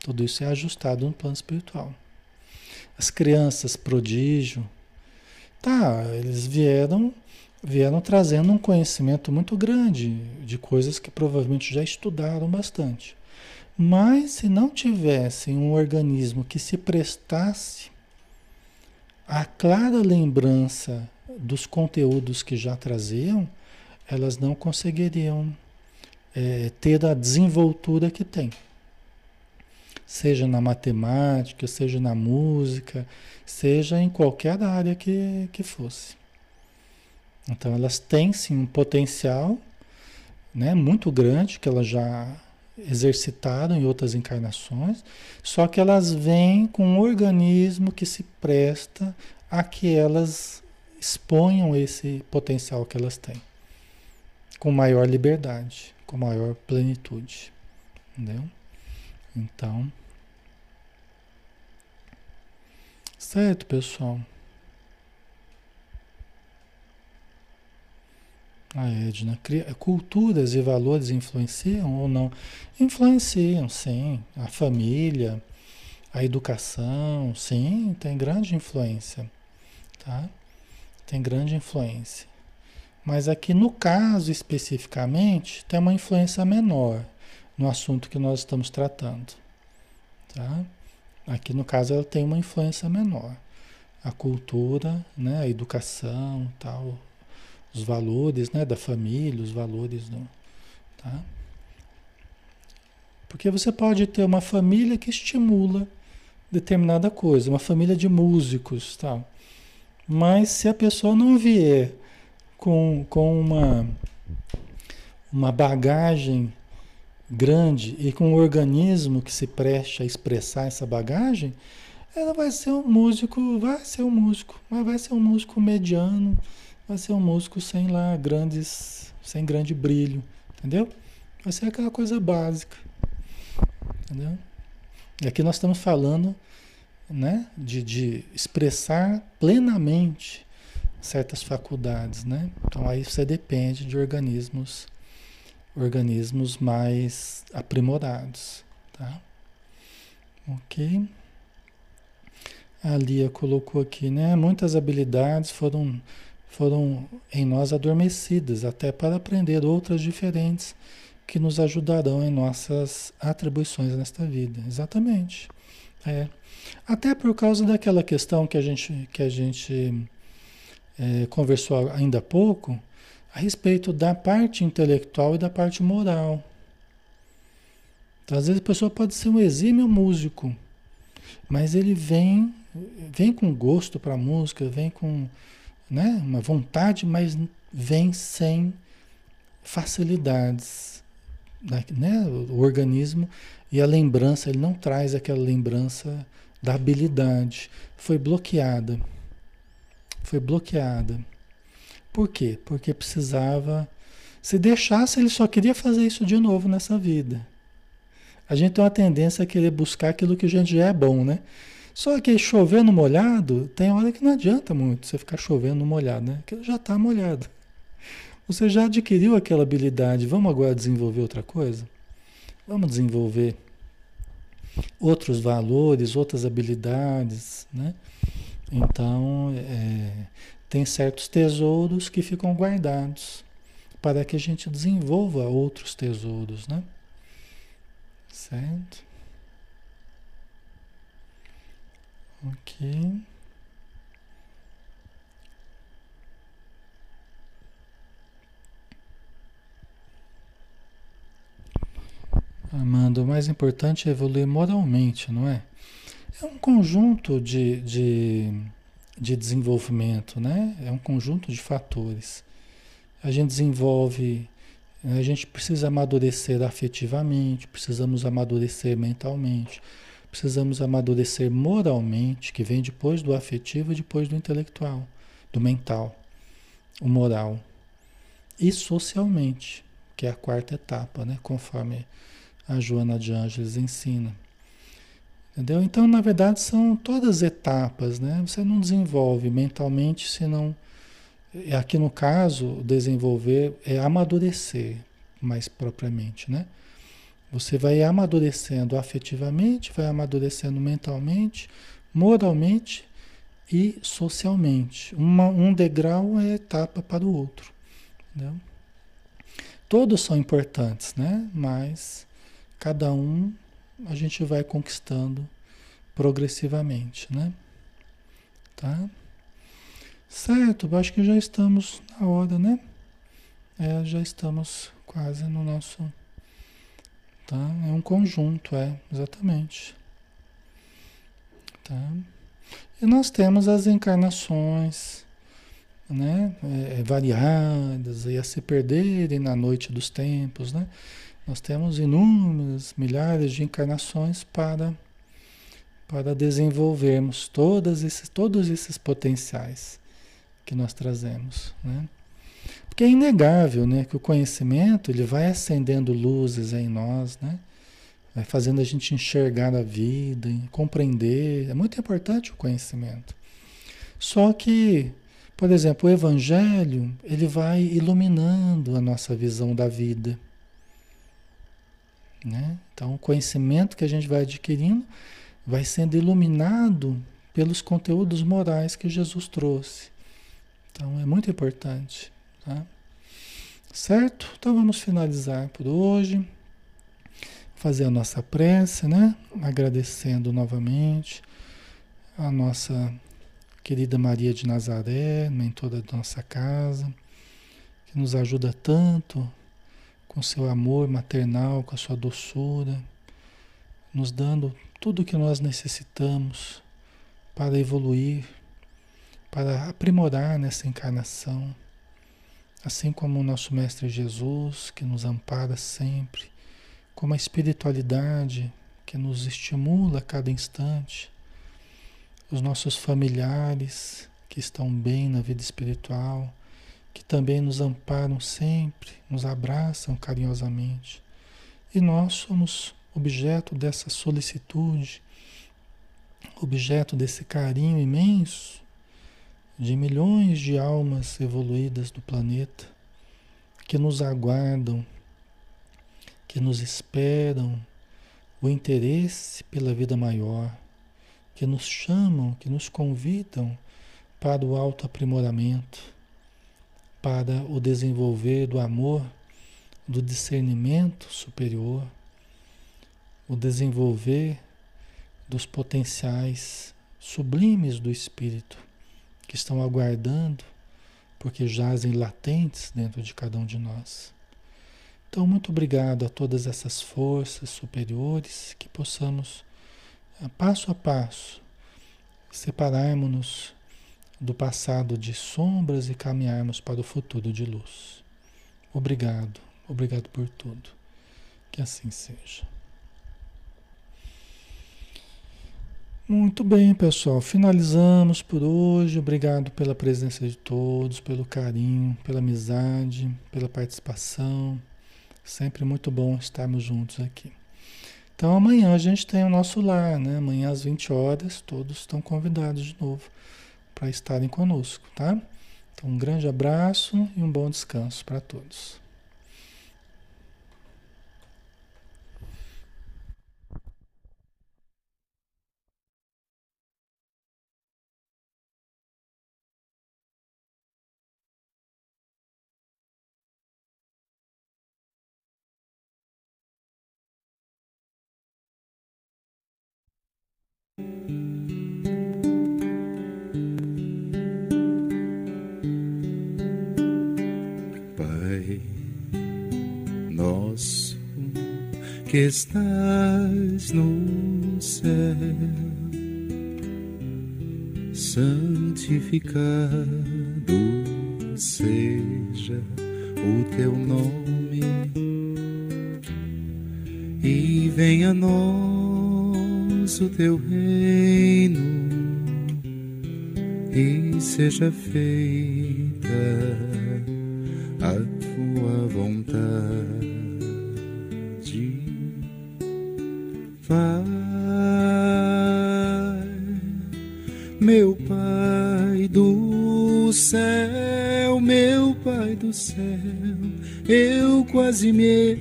Tudo isso é ajustado no plano espiritual. As crianças prodígio, tá, eles vieram vieram trazendo um conhecimento muito grande de coisas que provavelmente já estudaram bastante. Mas se não tivessem um organismo que se prestasse à clara lembrança dos conteúdos que já traziam, elas não conseguiriam é, ter a desenvoltura que tem. Seja na matemática, seja na música, seja em qualquer área que, que fosse. Então elas têm sim um potencial né, muito grande que elas já exercitaram em outras encarnações, só que elas vêm com um organismo que se presta a que elas exponham esse potencial que elas têm, com maior liberdade, com maior plenitude, entendeu? Então, certo, pessoal. A Edna, culturas e valores influenciam ou não? Influenciam, sim. A família, a educação, sim, tem grande influência, tá? Tem grande influência. Mas aqui no caso especificamente, tem uma influência menor no assunto que nós estamos tratando, tá? Aqui no caso ela tem uma influência menor. A cultura, né, a educação, tal, os valores né, da família, os valores do. Tá? Porque você pode ter uma família que estimula determinada coisa, uma família de músicos, tá? Mas se a pessoa não vier com, com uma, uma bagagem grande e com um organismo que se preste a expressar essa bagagem, ela vai ser um músico, vai ser um músico, mas vai ser um músico mediano, vai ser um músico sem lá grandes, sem grande brilho, entendeu? Vai ser aquela coisa básica, entendeu? E aqui nós estamos falando, né, de, de expressar plenamente certas faculdades, né? Então aí você depende de organismos, organismos mais aprimorados, tá? Ok? A Lia colocou aqui, né? Muitas habilidades foram foram em nós adormecidas, até para aprender outras diferentes que nos ajudarão em nossas atribuições nesta vida. Exatamente. É. Até por causa daquela questão que a gente, que a gente é, conversou ainda há pouco, a respeito da parte intelectual e da parte moral. Então, às vezes a pessoa pode ser um exímio músico, mas ele vem, vem com gosto para a música, vem com né, uma vontade, mas vem sem facilidades. Né? O organismo e a lembrança, ele não traz aquela lembrança da habilidade. Foi bloqueada. Foi bloqueada. Por quê? Porque precisava. Se deixasse, ele só queria fazer isso de novo nessa vida. A gente tem uma tendência a querer buscar aquilo que a gente já é bom, né? Só que chovendo molhado, tem hora que não adianta muito você ficar chovendo molhado, né? Aquilo já está molhado. Você já adquiriu aquela habilidade. Vamos agora desenvolver outra coisa? Vamos desenvolver outros valores, outras habilidades, né? Então, é, tem certos tesouros que ficam guardados para que a gente desenvolva outros tesouros, né? Certo? Ok. Amanda, o mais importante é evoluir moralmente, não é? É um conjunto de, de, de desenvolvimento, né? É um conjunto de fatores. A gente desenvolve, a gente precisa amadurecer afetivamente, precisamos amadurecer mentalmente, precisamos amadurecer moralmente, que vem depois do afetivo e depois do intelectual, do mental, o moral. E socialmente, que é a quarta etapa, né? Conforme a Joana de Ângeles ensina. Entendeu? Então, na verdade, são todas etapas, né? Você não desenvolve mentalmente se não. Aqui no caso, desenvolver é amadurecer, mais propriamente, né? Você vai amadurecendo afetivamente, vai amadurecendo mentalmente, moralmente e socialmente. Uma, um degrau é etapa para o outro. Entendeu? Todos são importantes, né? Mas Cada um a gente vai conquistando progressivamente, né? Tá? Certo, acho que já estamos na hora, né? É, já estamos quase no nosso. Tá? É um conjunto, é, exatamente. Tá? E nós temos as encarnações, né? É, variadas, e a se perderem na noite dos tempos, né? Nós temos inúmeras, milhares de encarnações para, para desenvolvermos todas esses, todos esses potenciais que nós trazemos. Né? Porque é inegável né, que o conhecimento ele vai acendendo luzes em nós, né? vai fazendo a gente enxergar a vida, compreender. É muito importante o conhecimento. Só que, por exemplo, o Evangelho ele vai iluminando a nossa visão da vida. Né? Então, o conhecimento que a gente vai adquirindo vai sendo iluminado pelos conteúdos morais que Jesus trouxe. Então, é muito importante. Tá? Certo? Então, vamos finalizar por hoje. Fazer a nossa prece, né? Agradecendo novamente a nossa querida Maria de Nazaré, mentora da nossa casa, que nos ajuda tanto com seu amor maternal, com a sua doçura, nos dando tudo o que nós necessitamos para evoluir, para aprimorar nessa encarnação, assim como o nosso Mestre Jesus, que nos ampara sempre, como a espiritualidade que nos estimula a cada instante, os nossos familiares que estão bem na vida espiritual, que também nos amparam sempre, nos abraçam carinhosamente. E nós somos objeto dessa solicitude, objeto desse carinho imenso de milhões de almas evoluídas do planeta que nos aguardam, que nos esperam o interesse pela vida maior, que nos chamam, que nos convidam para o alto aprimoramento para o desenvolver do amor, do discernimento superior, o desenvolver dos potenciais sublimes do espírito que estão aguardando, porque jazem latentes dentro de cada um de nós. Então, muito obrigado a todas essas forças superiores que possamos, passo a passo, separarmos-nos do passado de sombras e caminharmos para o futuro de luz. Obrigado, obrigado por tudo. Que assim seja. Muito bem, pessoal. Finalizamos por hoje. Obrigado pela presença de todos, pelo carinho, pela amizade, pela participação. Sempre muito bom estarmos juntos aqui. Então amanhã a gente tem o nosso lar, né? Amanhã às 20 horas, todos estão convidados de novo para estarem conosco, tá? Então um grande abraço e um bom descanso para todos. Que estás no céu, santificado seja o teu nome, e venha a nós o teu reino, e seja feita quase me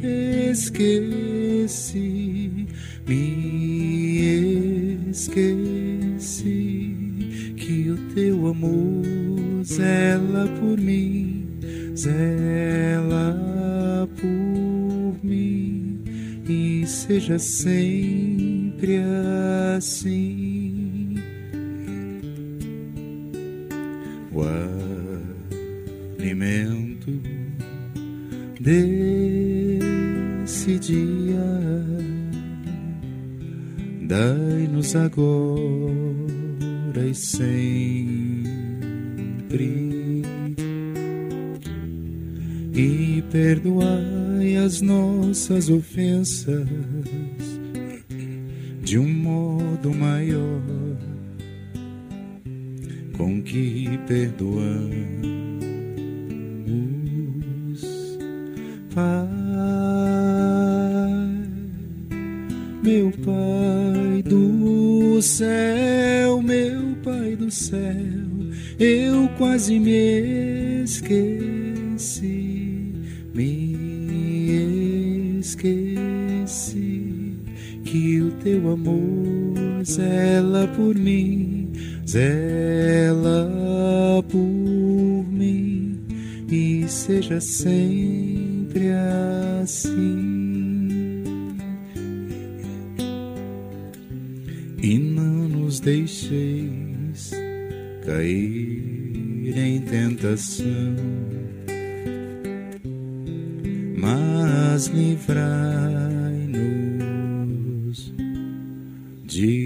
esqueci, me esqueci que o teu amor zela por mim, zela por mim e seja sempre sempre. E perdoai as nossas ofensas de um modo maior com que perdoamos, Pai, meu Pai do céu, meu Pai do céu, eu quase me esqueci me esqueci que o teu amor zela por mim, zela por mim e seja sempre assim. E não nos deixeis cair em tentação mas livrai-nos de